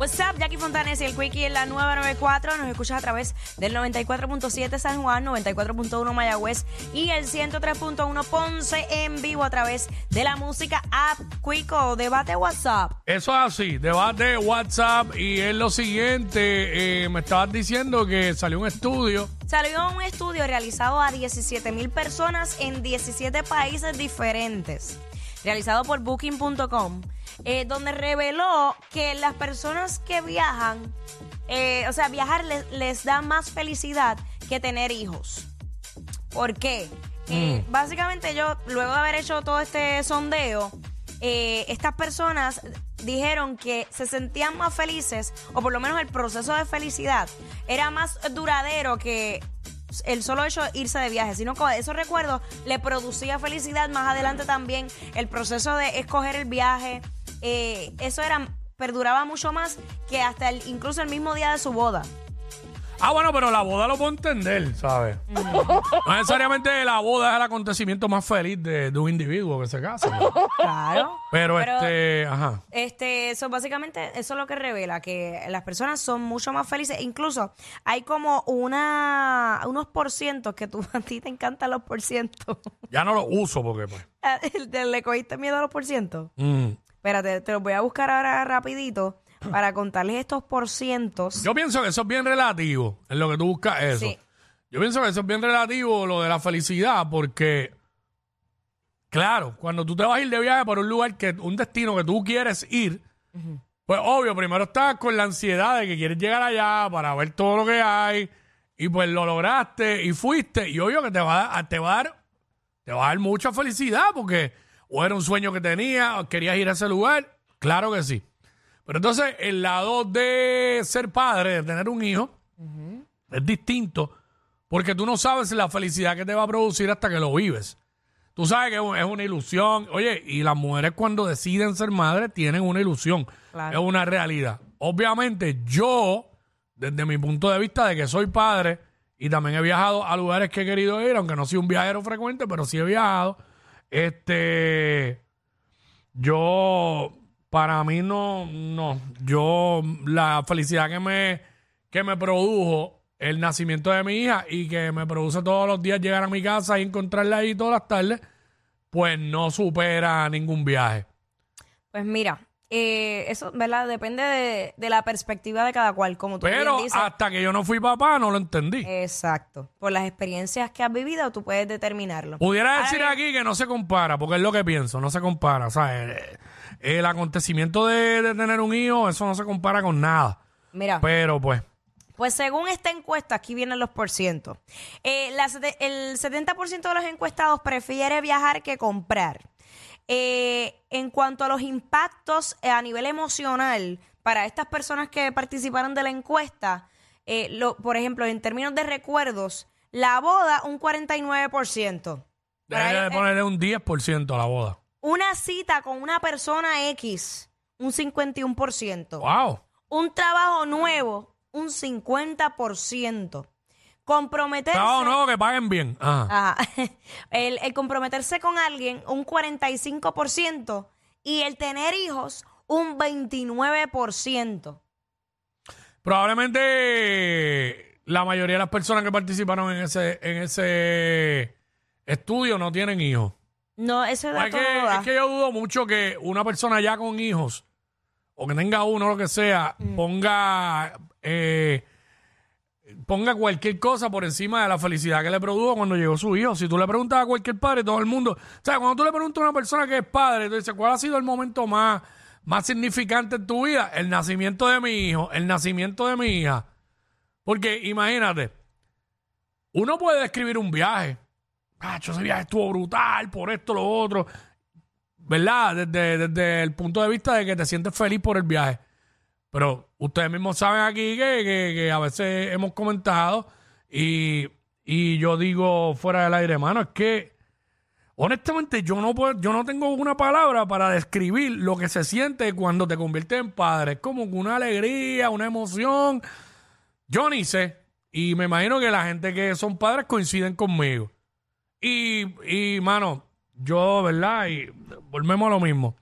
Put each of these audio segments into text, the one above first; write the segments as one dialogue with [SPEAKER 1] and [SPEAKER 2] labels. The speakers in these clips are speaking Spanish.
[SPEAKER 1] What's up, Jackie Fontanes y el Quickie en la nueva 94. Nos escuchas a través del 94.7 San Juan, 94.1 Mayagüez y el 103.1 Ponce en vivo a través de la música App Quico. Debate WhatsApp.
[SPEAKER 2] Eso es así, debate WhatsApp y es lo siguiente, eh, me estabas diciendo que salió un estudio.
[SPEAKER 1] Salió un estudio realizado a 17 mil personas en 17 países diferentes, realizado por Booking.com, eh, donde reveló que las personas que viajan, eh, o sea, viajar les, les da más felicidad que tener hijos. ¿Por qué? Eh, básicamente yo, luego de haber hecho todo este sondeo, eh, estas personas dijeron que se sentían más felices, o por lo menos el proceso de felicidad era más duradero que el solo hecho de irse de viaje, sino que esos recuerdos le producía felicidad más adelante también, el proceso de escoger el viaje, eh, eso era perduraba mucho más que hasta el, incluso el mismo día de su boda.
[SPEAKER 2] Ah, bueno, pero la boda lo puedo entender, ¿sabes? No necesariamente la boda es el acontecimiento más feliz de, de un individuo que se casa. ¿no?
[SPEAKER 1] Claro.
[SPEAKER 2] Pero,
[SPEAKER 1] Pero-
[SPEAKER 2] este, ajá.
[SPEAKER 1] Este, eso básicamente, eso es lo que revela, que las personas son mucho más felices. Incluso hay como una, unos por cientos que tú, a ti te encantan los por cientos.
[SPEAKER 2] Ya no lo uso porque, pues.
[SPEAKER 1] ¿Le cogiste miedo a los por cientos?
[SPEAKER 2] mm.
[SPEAKER 1] Espérate, te los voy a buscar ahora rapidito para contarles estos por cientos.
[SPEAKER 2] Yo pienso que eso es bien relativo, en lo que tú buscas eso.
[SPEAKER 1] Sí.
[SPEAKER 2] Yo pienso que eso es bien relativo, lo de la felicidad, porque, claro, cuando tú te vas a ir de viaje por un lugar, que un destino que tú quieres ir, pues obvio, primero estás con la ansiedad de que quieres llegar allá para ver todo lo que hay, y pues lo lograste y fuiste, y obvio que te va a, te va a dar, te va a dar mucha felicidad, porque o era un sueño que tenías, o querías ir a ese lugar, claro que sí. Pero entonces el lado de ser padre, de tener un hijo, es distinto porque tú no sabes la felicidad que te va a producir hasta que lo vives. Tú sabes que es un- es una ilusión. Oye, y las mujeres cuando deciden ser madres tienen una ilusión.
[SPEAKER 1] Claro.
[SPEAKER 2] Es una realidad. Obviamente yo, desde mi punto de vista de que soy padre y también he viajado a lugares que he querido ir, aunque no soy un viajero frecuente, pero sí he viajado. Este, yo, para mí no, no, yo, la felicidad que me, que me produjo el nacimiento de mi hija y que me produce todos los días llegar a mi casa y encontrarla ahí todas las tardes, pues no supera ningún viaje.
[SPEAKER 1] Pues mira, eh, eso, ¿verdad? Depende de, de la perspectiva de cada cual, como tú
[SPEAKER 2] Pero
[SPEAKER 1] bien dices.
[SPEAKER 2] hasta que yo no fui papá no lo entendí.
[SPEAKER 1] Exacto. Por las experiencias que has vivido, tú puedes determinarlo.
[SPEAKER 2] Pudiera
[SPEAKER 1] Ahora
[SPEAKER 2] decir
[SPEAKER 1] bien,
[SPEAKER 2] aquí que no se compara, porque es lo que pienso, no se compara. O sea, el, el acontecimiento de, de tener un hijo, eso no se compara con nada.
[SPEAKER 1] Mira,
[SPEAKER 2] Pero pues,
[SPEAKER 1] pues según esta encuesta, aquí vienen los porcientos. Eh, el 70% de los encuestados prefiere viajar que comprar. Eh, en cuanto a los impactos eh, a nivel emocional para estas personas que participaron de la encuesta, eh, lo- por ejemplo, en términos de recuerdos, la boda un 49%. Para
[SPEAKER 2] debería de ponerle un 10% a la boda.
[SPEAKER 1] Una cita con una persona X, un 51%.
[SPEAKER 2] ¡Wow!
[SPEAKER 1] Un trabajo nuevo, un 50%. Comprometerse.
[SPEAKER 2] Trabajo nuevo que paguen bien. Ajá.
[SPEAKER 1] Ajá. El, el comprometerse con alguien, un 45%. Y el tener hijos, un 29%.
[SPEAKER 2] Probablemente la mayoría de las personas que participaron en ese, en ese estudio no tienen hijos.
[SPEAKER 1] No, ese
[SPEAKER 2] Es que, es que yo dudo mucho que una persona ya con hijos, o que tenga uno, lo que sea,
[SPEAKER 1] Mm.
[SPEAKER 2] ponga eh, ponga cualquier cosa por encima de la felicidad que le produjo cuando llegó su hijo. Si tú le preguntas a cualquier padre, todo el mundo, o sea, cuando tú le preguntas a una persona que es padre, tú dices, ¿cuál ha sido el momento más, más significante en tu vida? El nacimiento de mi hijo, el nacimiento de mi hija. Porque imagínate, uno puede describir un viaje. Pacho, ese viaje estuvo brutal por esto, lo otro. ¿Verdad? Desde el punto de vista de que te sientes feliz por el viaje. Pero ustedes mismos saben aquí que, que- a veces hemos comentado y, y yo digo fuera del aire, mano, es que honestamente yo no puedo, yo no tengo una palabra para describir lo que se siente cuando te conviertes en padre. Es como una alegría, una emoción. Yo ni sé. Y me imagino que la gente que son padres coinciden conmigo. Y, y mano, yo, ¿verdad? Y volvemos a lo mismo.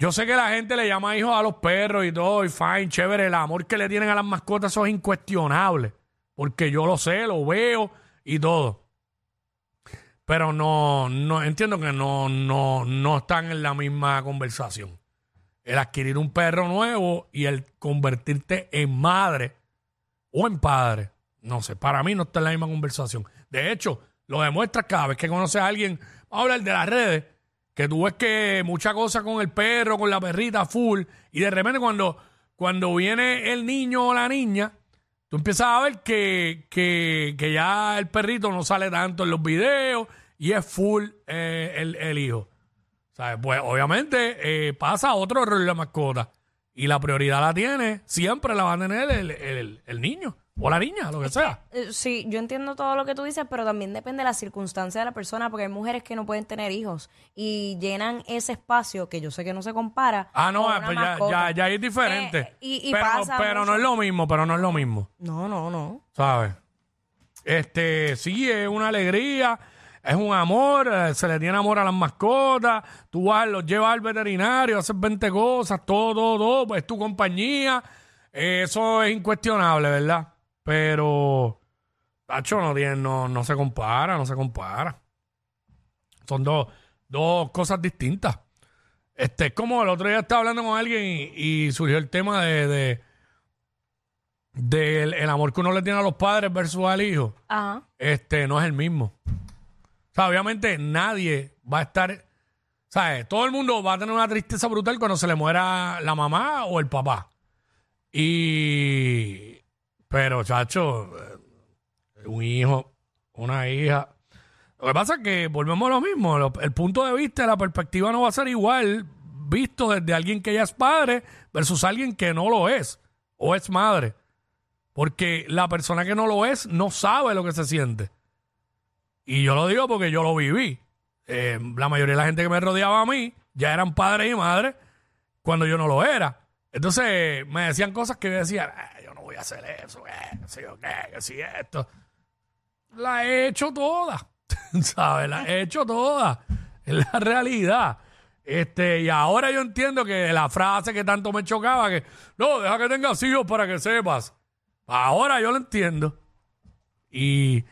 [SPEAKER 2] Yo sé que la gente le llama hijos a los perros y todo, y fine, chévere. El amor que le tienen a las mascotas, eso es incuestionable. Porque yo lo sé, lo veo y todo. Pero no, no entiendo que no, no, no están en la misma conversación. El adquirir un perro nuevo y el convertirte en madre o en padre. No sé, para mí no está en la misma conversación. De hecho, lo demuestras cada vez que conoces a alguien. Vamos a hablar de las redes, que tú ves que mucha cosa con el perro, con la perrita full, y de repente cuando, cuando viene el niño o la niña, tú empiezas a ver que, que, que ya el perrito no sale tanto en los videos y es full eh, el, el hijo. ¿Sabes? Pues obviamente eh, pasa otro rol la mascota. Y la prioridad la tiene, siempre la va a tener el, el- el niño o la niña, lo que sea.
[SPEAKER 1] Eh, Sí, yo entiendo todo lo que tú dices, pero también depende de la circunstancia de la persona, porque hay mujeres que no pueden tener hijos y llenan ese espacio que yo sé que no se compara.
[SPEAKER 2] Ah, no,
[SPEAKER 1] con una
[SPEAKER 2] pues ya, ya, ya es diferente.
[SPEAKER 1] Eh, y, y
[SPEAKER 2] pero
[SPEAKER 1] pasa
[SPEAKER 2] pero no es lo mismo, pero no es lo mismo,
[SPEAKER 1] No, no, no.
[SPEAKER 2] ¿sabes? Este, sí, es una alegría, es un amor, eh, se le tiene amor a las mascotas, tú vas, los llevas al veterinario, haces 20 cosas, todo, todo, todo, pues es tu compañía, eso es incuestionable, ¿verdad? Pero, Tacho, no, tiene, no, no se compara, no se compara. Son dos, dos cosas distintas. Este, es como el otro día estaba hablando con alguien y, y surgió el tema de, de del el amor que uno le tiene a los padres versus al hijo.
[SPEAKER 1] Ajá.
[SPEAKER 2] Este, no es el mismo. O sea, obviamente nadie va a estar, ¿sabes? Todo el mundo va a tener una tristeza brutal cuando se le muera la mamá o el papá. Y, pero, chacho, eh, un hijo, una hija. Lo que pasa es que volvemos a lo mismo. el punto de vista, la perspectiva no va a ser igual visto desde alguien que ya es padre versus alguien que no lo es o es madre. Porque la persona que no lo es no sabe lo que se siente. Y yo lo digo porque yo lo viví. Eh, la mayoría de la gente que me rodeaba a mí ya eran padres y madres cuando yo no lo era. Entonces me decían cosas que yo decía, "Ah, yo no voy a hacer eso, eh, sé yo que si esto. La he hecho toda, ¿sabes? La he hecho toda. Es la realidad. Este, y ahora yo entiendo que la frase que tanto me chocaba, que no, deja que tengas hijos para que sepas. Ahora yo lo entiendo. Y.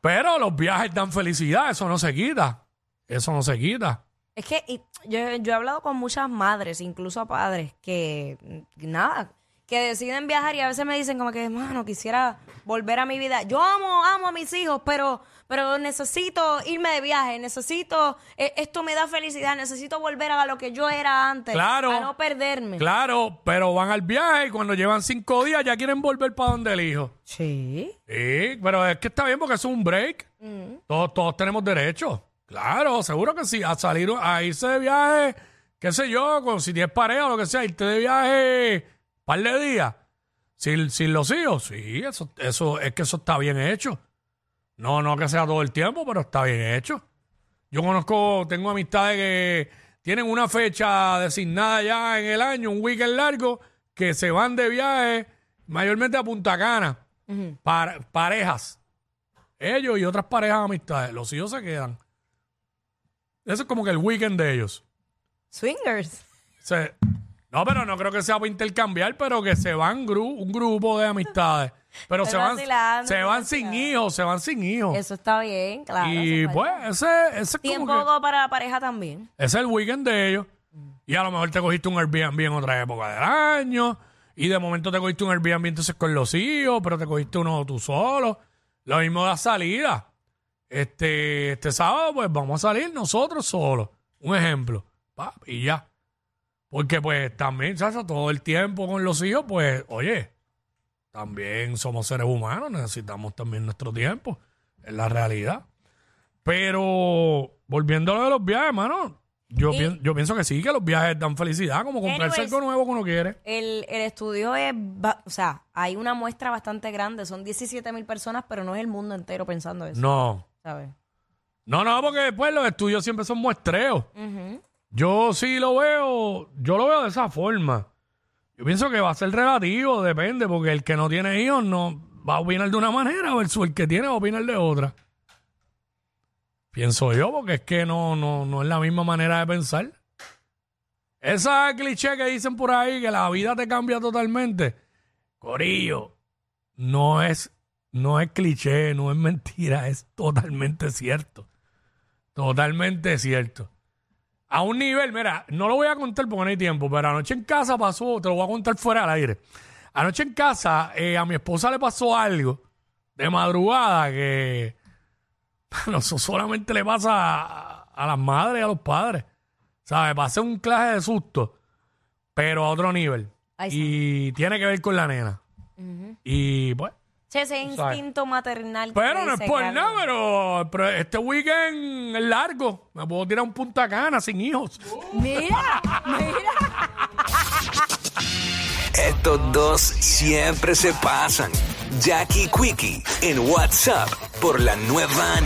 [SPEAKER 2] Pero los viajes dan felicidad, eso no se quita. Eso no se quita.
[SPEAKER 1] Es que yo, yo he hablado con muchas madres, incluso a padres, que nada, que deciden viajar y a veces me dicen como que, mano, quisiera volver a mi vida. Yo amo, amo a mis hijos, pero, pero necesito irme de viaje, necesito, eh, esto me da felicidad, necesito volver a lo que yo era antes,
[SPEAKER 2] Claro.
[SPEAKER 1] a no perderme.
[SPEAKER 2] Claro, pero van al viaje y cuando llevan cinco días ya quieren volver para donde el hijo.
[SPEAKER 1] Sí.
[SPEAKER 2] Sí, pero es que está bien porque es un break. Todos, todos tenemos derecho. Claro, seguro que sí. A salir, a irse de viaje, qué sé yo, con, si tienes pareja o lo que sea, irte de viaje par de días. Sin, sin los hijos, sí, eso, eso, es que eso está bien hecho. No, no que sea todo el tiempo, pero está bien hecho. Yo conozco, tengo amistades que tienen una fecha designada ya en el año, un weekend largo, que se van de viaje mayormente a Punta Cana. Para- parejas. Ellos y otras parejas amistades. Los hijos se quedan. Eso es como que el weekend de ellos.
[SPEAKER 1] Swingers.
[SPEAKER 2] Se- no, pero no creo que sea para intercambiar, pero que se van gru- un grupo de amistades. Pero
[SPEAKER 1] Estoy
[SPEAKER 2] se van,
[SPEAKER 1] vacilando,
[SPEAKER 2] se van sin
[SPEAKER 1] vacilando.
[SPEAKER 2] hix, se van sin hijos.
[SPEAKER 1] Eso está bien, claro.
[SPEAKER 2] y pues
[SPEAKER 1] falta.
[SPEAKER 2] ese, ese es
[SPEAKER 1] Tiempo
[SPEAKER 2] como que,
[SPEAKER 1] para la pareja también.
[SPEAKER 2] ese es el weekend de ellos. Y a lo mejor te cogiste un Airbnb en otra época del año. Y de momento te cogiste un Airbnb entonces con los hijos, pero te cogiste uno tú solo. Lo mismo da salida. Este, este sábado, pues vamos a salir nosotros solos. Un ejemplo. Pa, y ya. Porque pues también, ¿sabes? Todo el tiempo con los hijos, pues, oye, también somos seres humanos, necesitamos también nuestro tiempo. Es la realidad. Pero, volviendo a lo de los viajes, hermano, Yo,
[SPEAKER 1] Y-
[SPEAKER 2] pien- yo pienso que sí, que los viajes dan felicidad, como comprarse
[SPEAKER 1] Anyways.
[SPEAKER 2] algo nuevo que uno quiere.
[SPEAKER 1] El, el estudio es, ba- o sea, hay una muestra bastante grande, son 17 mil personas, pero no es el mundo entero pensando eso,
[SPEAKER 2] No.
[SPEAKER 1] ¿sabes?
[SPEAKER 2] No, no, porque después los estudios siempre son muestreos.
[SPEAKER 1] Ujú.
[SPEAKER 2] Yo sí lo veo, yo lo veo de esa forma. Yo pienso que va a ser relativo, depende, porque el que no tiene hijos no va a opinar de una manera versus el que tiene va a opinar de otra. Pienso yo, porque es que no, no, no es la misma manera de pensar. Esa cliché que dicen por ahí que la vida te cambia totalmente. Corillo, no es, no es cliché, no es mentira, es totalmente cierto. Totalmente cierto. A un nivel, mira, no lo voy a contar porque no hay tiempo, pero anoche en casa pasó, te lo voy a contar fuera del aire. Anoche en casa eh, a mi esposa le pasó algo de madrugada que no, solamente le pasa a, a las madres y a los padres. ¿Sabes? Pasé un clase de susto, pero a otro nivel.
[SPEAKER 1] Ay,
[SPEAKER 2] y tiene que ver con la nena. Y pues,
[SPEAKER 1] Che, ese
[SPEAKER 2] sabes.
[SPEAKER 1] instinto maternal. que
[SPEAKER 2] pero
[SPEAKER 1] te
[SPEAKER 2] no es
[SPEAKER 1] dice
[SPEAKER 2] por nada, pero, pero este weekend es largo. Me puedo tirar un punta cana sin hijos.
[SPEAKER 1] Mira, mira.
[SPEAKER 3] Estos dos siempre se pasan. Jackie Quickie en WhatsApp por la nueva